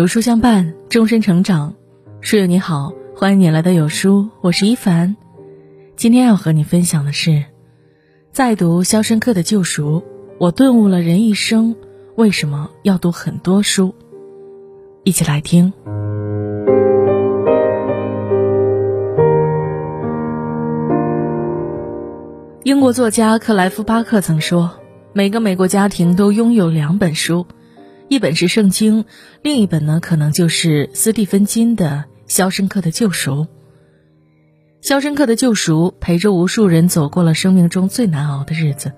有书相伴，终身成长。书友你好，欢迎你来到有书，我是一凡。今天要和你分享的是，在读《肖申克的救赎》，我顿悟了人一生为什么要读很多书。一起来听。英国作家克莱夫·巴克曾说：“每个美国家庭都拥有两本书，一本是圣经，另一本呢，可能就是斯蒂芬金的《肖申克的救赎》。《肖申克的救赎》陪着无数人走过了生命中最难熬的日子，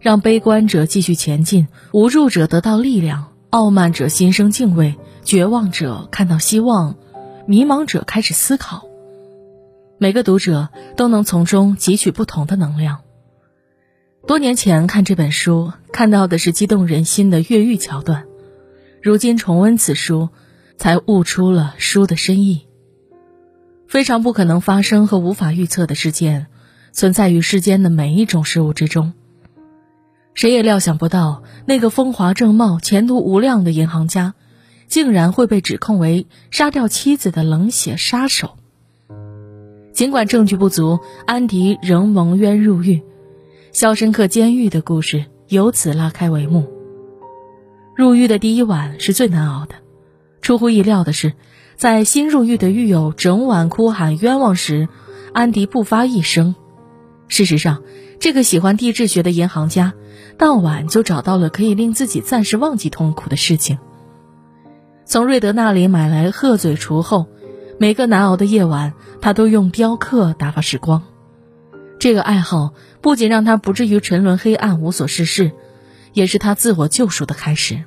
让悲观者继续前进，无助者得到力量，傲慢者心生敬畏，绝望者看到希望，迷茫者开始思考。”每个读者都能从中汲取不同的能量。多年前看这本书，看到的是激动人心的越狱桥段；如今重温此书，才悟出了书的深意。非常不可能发生和无法预测的事件，存在于世间的每一种事物之中。谁也料想不到，那个风华正茂、前途无量的银行家，竟然会被指控为杀掉妻子的冷血杀手。尽管证据不足，安迪仍蒙冤入狱，肖申克监狱的故事由此拉开帷幕。入狱的第一晚是最难熬的，出乎意料的是，在新入狱的狱友整晚哭喊冤枉时，安迪不发一声。事实上，这个喜欢地质学的银行家，当晚就找到了可以令自己暂时忘记痛苦的事情。从瑞德那里买来鹤嘴锄后。每个难熬的夜晚，他都用雕刻打发时光。这个爱好不仅让他不至于沉沦黑暗、无所事事，也是他自我救赎的开始。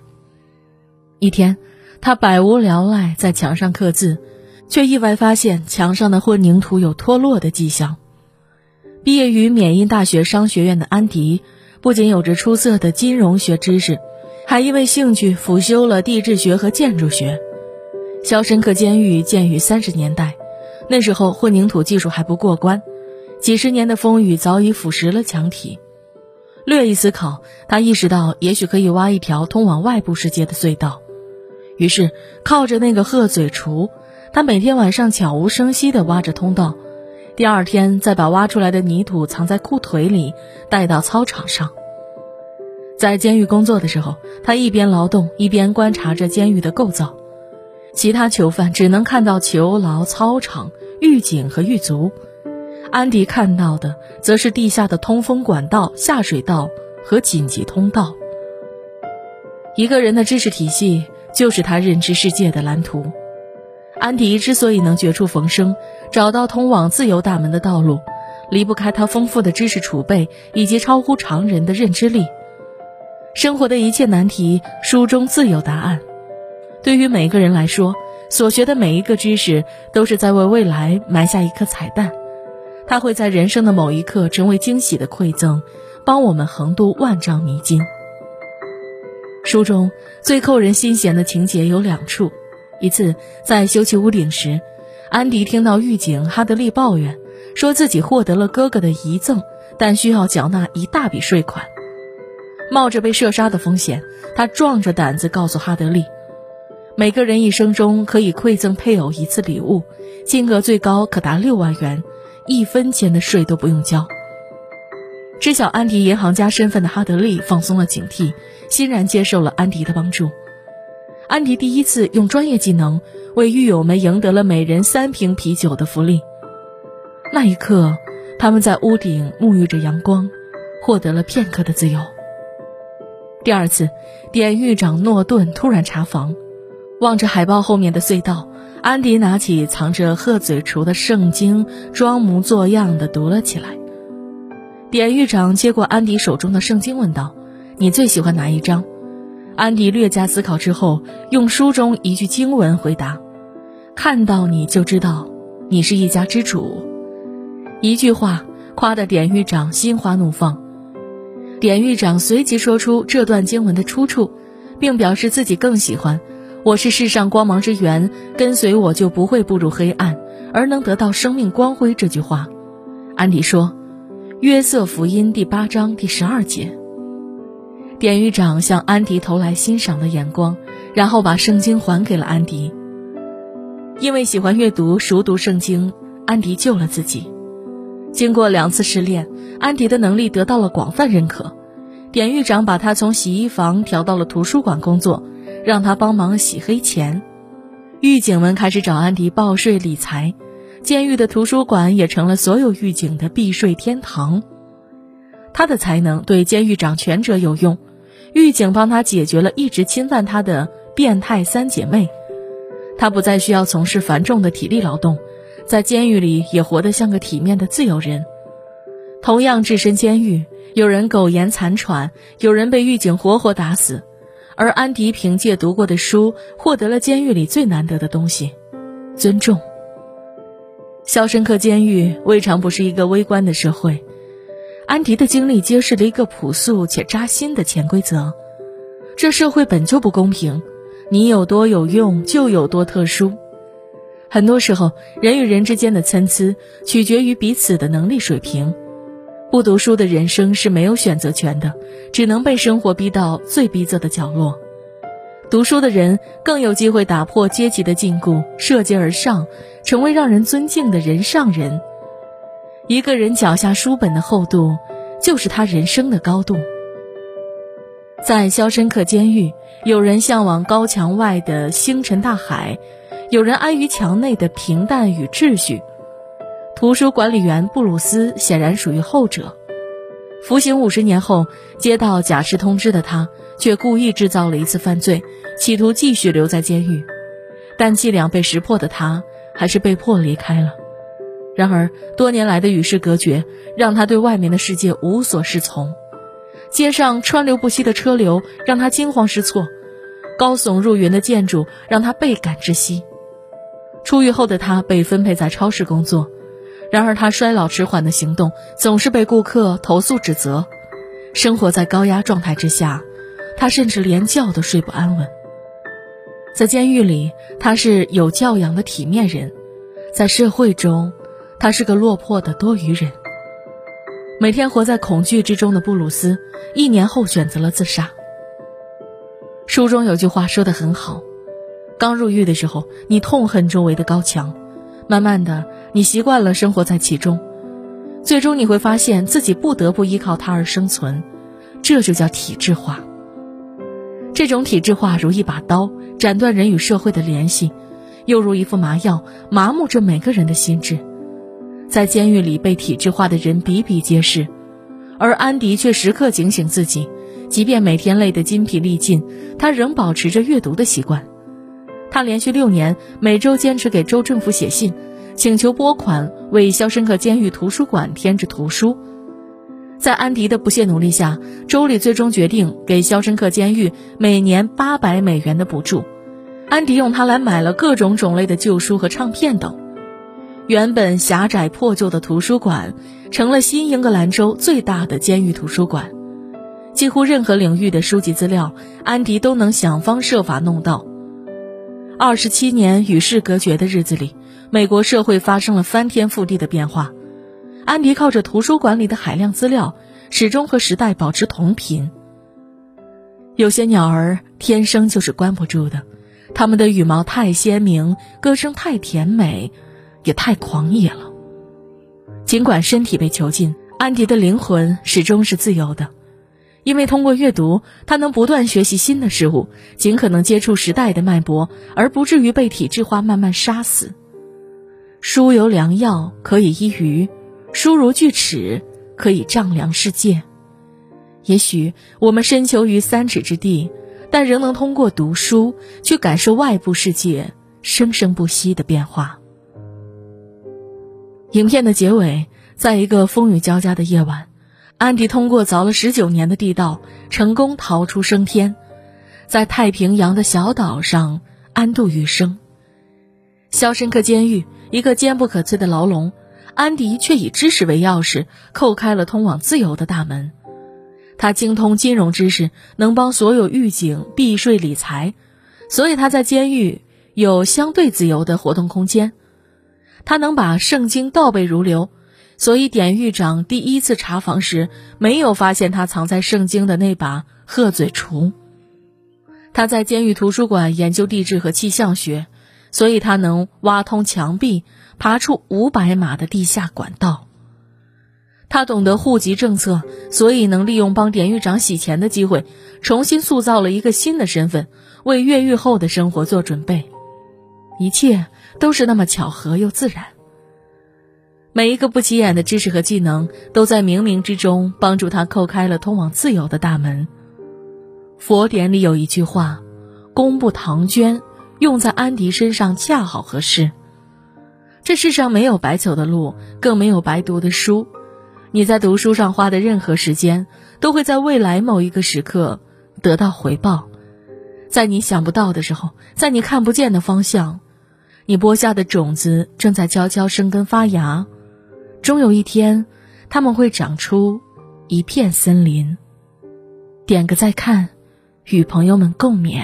一天，他百无聊赖在墙上刻字，却意外发现墙上的混凝土有脱落的迹象。毕业于缅因大学商学院的安迪，不仅有着出色的金融学知识，还因为兴趣辅修了地质学和建筑学。肖申克监狱建于三十年代，那时候混凝土技术还不过关，几十年的风雨早已腐蚀了墙体。略一思考，他意识到也许可以挖一条通往外部世界的隧道。于是，靠着那个鹤嘴锄，他每天晚上悄无声息地挖着通道，第二天再把挖出来的泥土藏在裤腿里，带到操场上。在监狱工作的时候，他一边劳动，一边观察着监狱的构造。其他囚犯只能看到囚牢、操场、狱警和狱卒，安迪看到的则是地下的通风管道、下水道和紧急通道。一个人的知识体系就是他认知世界的蓝图。安迪之所以能绝处逢生，找到通往自由大门的道路，离不开他丰富的知识储备以及超乎常人的认知力。生活的一切难题，书中自有答案。对于每个人来说，所学的每一个知识都是在为未来埋下一颗彩蛋，它会在人生的某一刻成为惊喜的馈赠，帮我们横渡万丈迷津。书中最扣人心弦的情节有两处：一次在修葺屋顶时，安迪听到狱警哈德利抱怨，说自己获得了哥哥的遗赠，但需要缴纳一大笔税款，冒着被射杀的风险，他壮着胆子告诉哈德利。每个人一生中可以馈赠配偶一次礼物，金额最高可达六万元，一分钱的税都不用交。知晓安迪银行家身份的哈德利放松了警惕，欣然接受了安迪的帮助。安迪第一次用专业技能为狱友们赢得了每人三瓶啤酒的福利。那一刻，他们在屋顶沐浴着阳光，获得了片刻的自由。第二次，典狱长诺顿突然查房。望着海报后面的隧道，安迪拿起藏着鹤嘴锄的圣经，装模作样的读了起来。典狱长接过安迪手中的圣经，问道：“你最喜欢哪一章？”安迪略加思考之后，用书中一句经文回答：“看到你就知道，你是一家之主。”一句话夸得典狱长心花怒放。典狱长随即说出这段经文的出处，并表示自己更喜欢。我是世上光芒之源，跟随我就不会步入黑暗，而能得到生命光辉。这句话，安迪说，《约瑟福音》第八章第十二节。典狱长向安迪投来欣赏的眼光，然后把圣经还给了安迪。因为喜欢阅读、熟读圣经，安迪救了自己。经过两次试炼，安迪的能力得到了广泛认可。典狱长把他从洗衣房调到了图书馆工作，让他帮忙洗黑钱。狱警们开始找安迪报税理财，监狱的图书馆也成了所有狱警的避税天堂。他的才能对监狱长权者有用，狱警帮他解决了一直侵犯他的变态三姐妹。他不再需要从事繁重的体力劳动，在监狱里也活得像个体面的自由人。同样置身监狱，有人苟延残喘，有人被狱警活活打死，而安迪凭借读过的书，获得了监狱里最难得的东西——尊重。肖申克监狱未尝不是一个微观的社会，安迪的经历揭示了一个朴素且扎心的潜规则：这社会本就不公平。你有多有用，就有多特殊。很多时候，人与人之间的参差取决于彼此的能力水平。不读书的人生是没有选择权的，只能被生活逼到最逼仄的角落。读书的人更有机会打破阶级的禁锢，涉阶而上，成为让人尊敬的人上人。一个人脚下书本的厚度，就是他人生的高度。在肖申克监狱，有人向往高墙外的星辰大海，有人安于墙内的平淡与秩序。图书管理员布鲁斯显然属于后者。服刑五十年后，接到假释通知的他，却故意制造了一次犯罪，企图继续留在监狱。但伎俩被识破的他，还是被迫离开了。然而，多年来的与世隔绝，让他对外面的世界无所适从。街上川流不息的车流让他惊慌失措，高耸入云的建筑让他倍感窒息。出狱后的他被分配在超市工作，然而他衰老迟缓的行动总是被顾客投诉指责。生活在高压状态之下，他甚至连觉都睡不安稳。在监狱里，他是有教养的体面人；在社会中，他是个落魄的多余人。每天活在恐惧之中的布鲁斯，一年后选择了自杀。书中有句话说得很好：刚入狱的时候，你痛恨周围的高墙，慢慢的，你习惯了生活在其中，最终你会发现自己不得不依靠它而生存，这就叫体制化。这种体制化如一把刀，斩断人与社会的联系，又如一副麻药，麻木着每个人的心智。在监狱里被体制化的人比比皆是，而安迪却时刻警醒自己，即便每天累得筋疲力尽，他仍保持着阅读的习惯。他连续六年每周坚持给州政府写信，请求拨款为肖申克监狱图书馆添置图书。在安迪的不懈努力下，州里最终决定给肖申克监狱每年八百美元的补助。安迪用它来买了各种种类的旧书和唱片等。原本狭窄破旧的图书馆，成了新英格兰州最大的监狱图书馆。几乎任何领域的书籍资料，安迪都能想方设法弄到。二十七年与世隔绝的日子里，美国社会发生了翻天覆地的变化。安迪靠着图书馆里的海量资料，始终和时代保持同频。有些鸟儿天生就是关不住的，它们的羽毛太鲜明，歌声太甜美。也太狂野了。尽管身体被囚禁，安迪的灵魂始终是自由的，因为通过阅读，他能不断学习新的事物，尽可能接触时代的脉搏，而不至于被体制化慢慢杀死。书有良药，可以医愚；书如锯齿，可以丈量世界。也许我们身囚于三尺之地，但仍能通过读书去感受外部世界生生不息的变化。影片的结尾，在一个风雨交加的夜晚，安迪通过凿了十九年的地道，成功逃出升天，在太平洋的小岛上安度余生。肖申克监狱，一个坚不可摧的牢笼，安迪却以知识为钥匙，叩开了通往自由的大门。他精通金融知识，能帮所有狱警避税理财，所以他在监狱有相对自由的活动空间。他能把圣经倒背如流，所以典狱长第一次查房时没有发现他藏在圣经的那把鹤嘴锄。他在监狱图书馆研究地质和气象学，所以他能挖通墙壁，爬出五百码的地下管道。他懂得户籍政策，所以能利用帮典狱长洗钱的机会，重新塑造了一个新的身份，为越狱后的生活做准备。一切都是那么巧合又自然。每一个不起眼的知识和技能，都在冥冥之中帮助他叩开了通往自由的大门。佛典里有一句话：“功不唐捐”，用在安迪身上恰好合适。这世上没有白走的路，更没有白读的书。你在读书上花的任何时间，都会在未来某一个时刻得到回报。在你想不到的时候，在你看不见的方向，你播下的种子正在悄悄生根发芽。终有一天，它们会长出一片森林。点个再看，与朋友们共勉。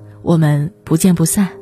我们不见不散。